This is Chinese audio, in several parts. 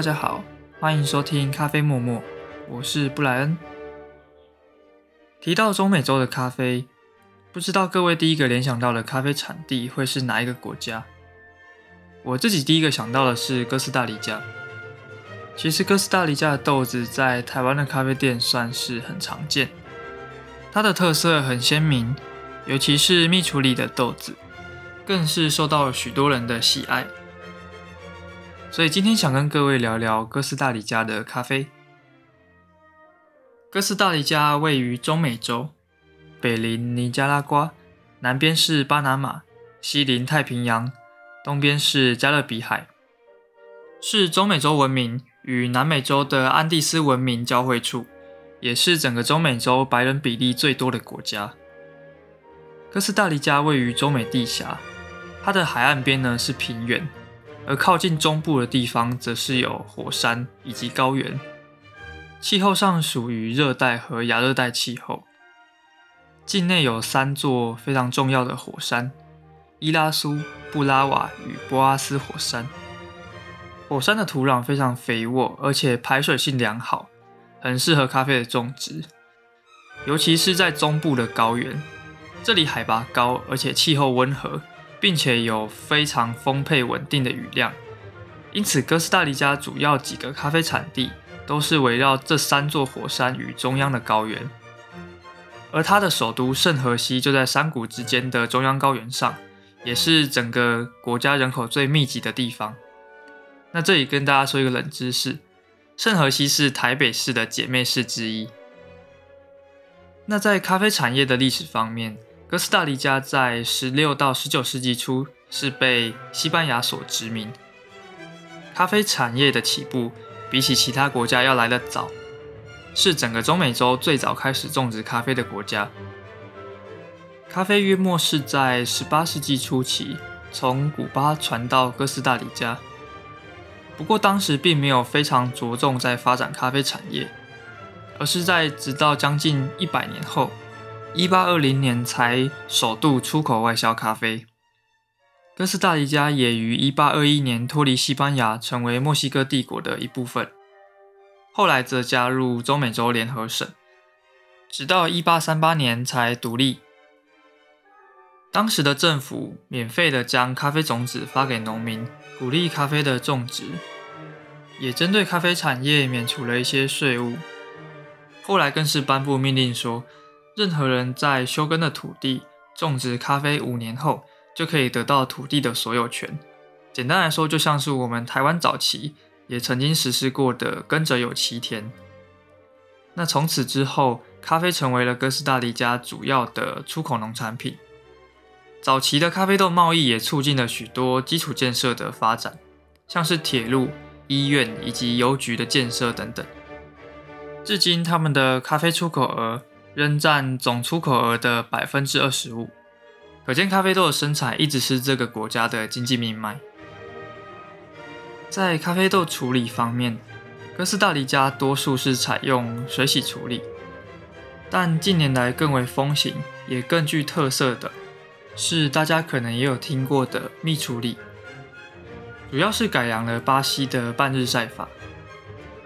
大家好，欢迎收听咖啡默默，我是布莱恩。提到中美洲的咖啡，不知道各位第一个联想到的咖啡产地会是哪一个国家？我自己第一个想到的是哥斯达黎加。其实哥斯达黎加的豆子在台湾的咖啡店算是很常见，它的特色很鲜明，尤其是蜜处理的豆子，更是受到许多人的喜爱。所以今天想跟各位聊聊哥斯达黎加的咖啡。哥斯达黎加位于中美洲，北邻尼加拉瓜，南边是巴拿马，西临太平洋，东边是加勒比海，是中美洲文明与南美洲的安第斯文明交汇处，也是整个中美洲白人比例最多的国家。哥斯达黎加位于中美地峡，它的海岸边呢是平原。而靠近中部的地方，则是有火山以及高原，气候上属于热带和亚热带气候。境内有三座非常重要的火山：伊拉苏、布拉瓦与波阿斯火山。火山的土壤非常肥沃，而且排水性良好，很适合咖啡的种植。尤其是在中部的高原，这里海拔高，而且气候温和。并且有非常丰沛稳定的雨量，因此哥斯达黎加主要几个咖啡产地都是围绕这三座火山与中央的高原，而它的首都圣荷西就在山谷之间的中央高原上，也是整个国家人口最密集的地方。那这里跟大家说一个冷知识，圣荷西是台北市的姐妹市之一。那在咖啡产业的历史方面，哥斯达黎加在十六到十九世纪初是被西班牙所殖民，咖啡产业的起步比起其他国家要来得早，是整个中美洲最早开始种植咖啡的国家。咖啡约莫是在十八世纪初期从古巴传到哥斯达黎加，不过当时并没有非常着重在发展咖啡产业，而是在直到将近一百年后。一八二零年才首度出口外销咖啡。哥斯达黎加也于一八二一年脱离西班牙，成为墨西哥帝国的一部分。后来则加入中美洲联合省，直到一八三八年才独立。当时的政府免费的将咖啡种子发给农民，鼓励咖啡的种植，也针对咖啡产业免除了一些税务。后来更是颁布命令说。任何人在休耕的土地种植咖啡五年后，就可以得到土地的所有权。简单来说，就像是我们台湾早期也曾经实施过的“耕者有其田”。那从此之后，咖啡成为了哥斯达黎加主要的出口农产品。早期的咖啡豆贸易也促进了许多基础建设的发展，像是铁路、医院以及邮局的建设等等。至今，他们的咖啡出口额。仍占总出口额的百分之二十五，可见咖啡豆的生产一直是这个国家的经济命脉。在咖啡豆处理方面，哥斯达黎加多数是采用水洗处理，但近年来更为风行也更具特色的是，大家可能也有听过的蜜处理，主要是改良了巴西的半日晒法。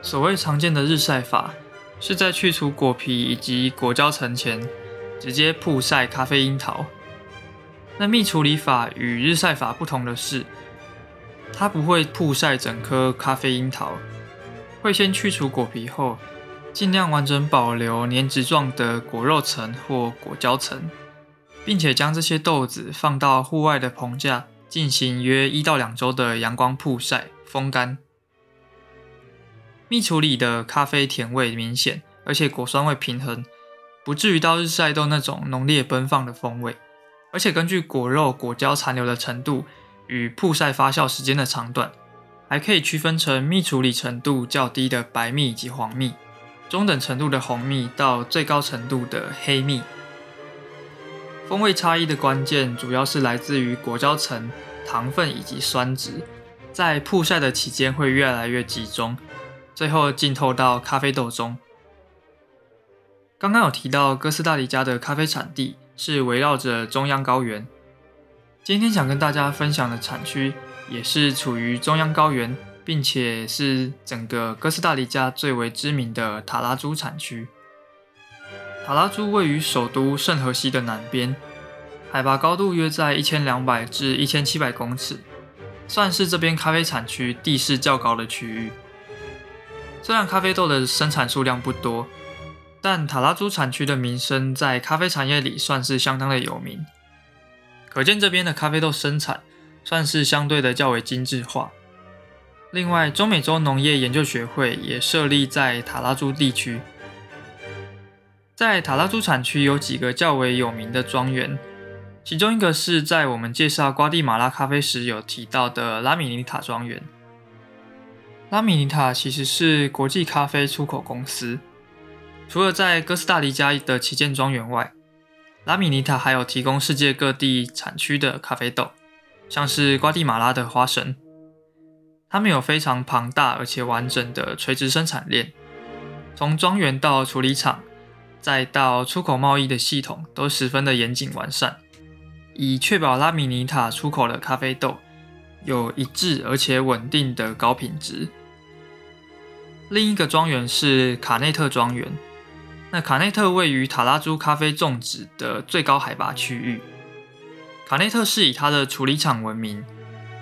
所谓常见的日晒法。是在去除果皮以及果胶层前，直接曝晒咖啡樱桃。那蜜处理法与日晒法不同的是，它不会曝晒整颗咖啡樱桃，会先去除果皮后，尽量完整保留粘质状的果肉层或果胶层，并且将这些豆子放到户外的棚架进行约一到两周的阳光曝晒风干。蜜处理的咖啡甜味明显，而且果酸味平衡，不至于到日晒豆那种浓烈奔放的风味。而且根据果肉果胶残留的程度与曝晒发酵时间的长短，还可以区分成蜜处理程度较低的白蜜以及黄蜜，中等程度的红蜜到最高程度的黑蜜。风味差异的关键主要是来自于果胶层、糖分以及酸质，在曝晒的期间会越来越集中。最后浸透到咖啡豆中。刚刚有提到哥斯达黎加的咖啡产地是围绕着中央高原，今天想跟大家分享的产区也是处于中央高原并且是整个哥斯达黎加最为知名的塔拉珠产区。塔拉珠位于首都圣荷西的南边，海拔高度约在一千两百至一千七百公尺，算是这边咖啡产区地势较高的区域。虽然咖啡豆的生产数量不多，但塔拉珠产区的名声在咖啡产业里算是相当的有名。可见这边的咖啡豆生产算是相对的较为精致化。另外，中美洲农业研究学会也设立在塔拉珠地区。在塔拉珠产区有几个较为有名的庄园，其中一个是在我们介绍瓜地马拉咖啡时有提到的拉米尼塔庄园。拉米尼塔其实是国际咖啡出口公司，除了在哥斯达黎加的旗舰庄园外，拉米尼塔还有提供世界各地产区的咖啡豆，像是瓜地马拉的花神。他们有非常庞大而且完整的垂直生产链，从庄园到处理厂。再到出口贸易的系统都十分的严谨完善，以确保拉米尼塔出口的咖啡豆有一致而且稳定的高品质。另一个庄园是卡内特庄园，那卡内特位于塔拉珠咖啡种植的最高海拔区域。卡内特是以它的处理厂闻名，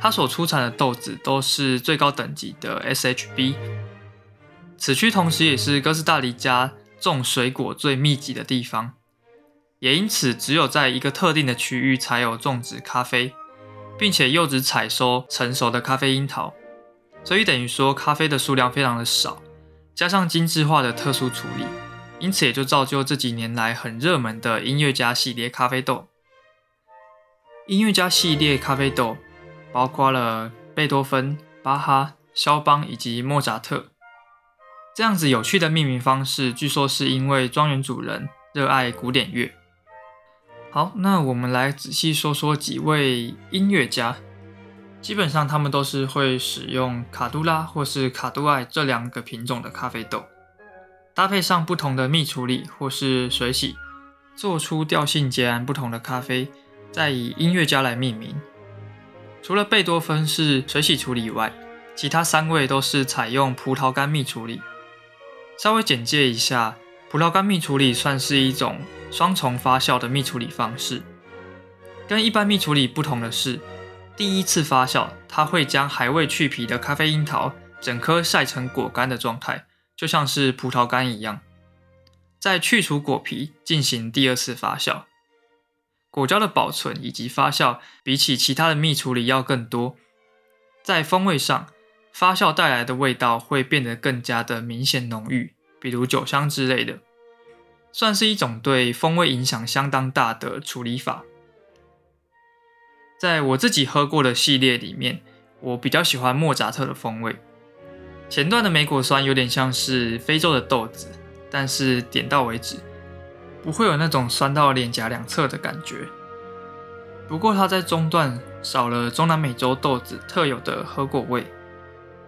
它所出产的豆子都是最高等级的 SHB。此区同时也是哥斯达黎加。种水果最密集的地方，也因此只有在一个特定的区域才有种植咖啡，并且又只采收成熟的咖啡樱桃，所以等于说咖啡的数量非常的少，加上精致化的特殊处理，因此也就造就这几年来很热门的音乐家系列咖啡豆。音乐家系列咖啡豆包括了贝多芬、巴哈、肖邦以及莫扎特。这样子有趣的命名方式，据说是因为庄园主人热爱古典乐。好，那我们来仔细说说几位音乐家。基本上他们都是会使用卡杜拉或是卡杜艾这两个品种的咖啡豆，搭配上不同的蜜处理或是水洗，做出调性截然不同的咖啡，再以音乐家来命名。除了贝多芬是水洗处理以外，其他三位都是采用葡萄干蜜处理。稍微简介一下，葡萄干蜜处理算是一种双重发酵的蜜处理方式。跟一般蜜处理不同的是，第一次发酵，它会将还未去皮的咖啡樱桃整颗晒成果干的状态，就像是葡萄干一样。再去除果皮，进行第二次发酵。果胶的保存以及发酵，比起其他的蜜处理要更多。在风味上，发酵带来的味道会变得更加的明显浓郁，比如酒香之类的，算是一种对风味影响相当大的处理法。在我自己喝过的系列里面，我比较喜欢莫扎特的风味。前段的莓果酸有点像是非洲的豆子，但是点到为止，不会有那种酸到脸颊两侧的感觉。不过它在中段少了中南美洲豆子特有的核果味。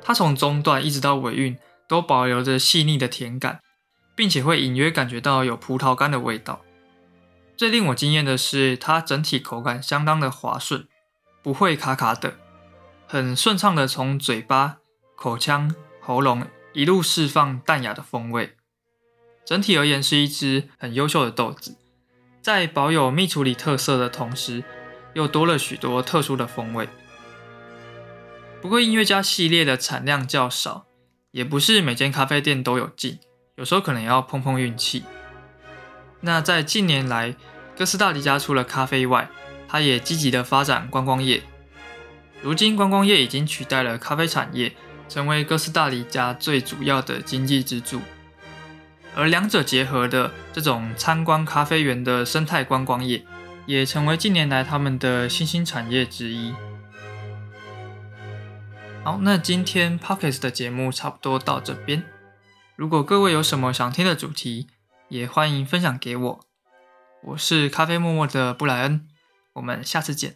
它从中段一直到尾韵都保留着细腻的甜感，并且会隐约感觉到有葡萄干的味道。最令我惊艳的是，它整体口感相当的滑顺，不会卡卡的，很顺畅的从嘴巴、口腔、喉咙一路释放淡雅的风味。整体而言是一支很优秀的豆子，在保有蜜处理特色的同时，又多了许多特殊的风味。不过音乐家系列的产量较少，也不是每间咖啡店都有进，有时候可能要碰碰运气。那在近年来，哥斯达黎加除了咖啡外，它也积极的发展观光业。如今观光业已经取代了咖啡产业，成为哥斯达黎加最主要的经济支柱。而两者结合的这种参观咖啡园的生态观光业，也成为近年来他们的新兴产业之一。好，那今天 Pockets 的节目差不多到这边。如果各位有什么想听的主题，也欢迎分享给我。我是咖啡默默的布莱恩，我们下次见。